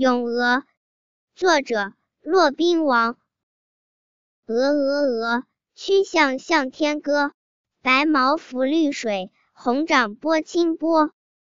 咏鹅作者骆宾王。鹅鹅鹅曲项向天歌白毛浮绿水红掌拨清波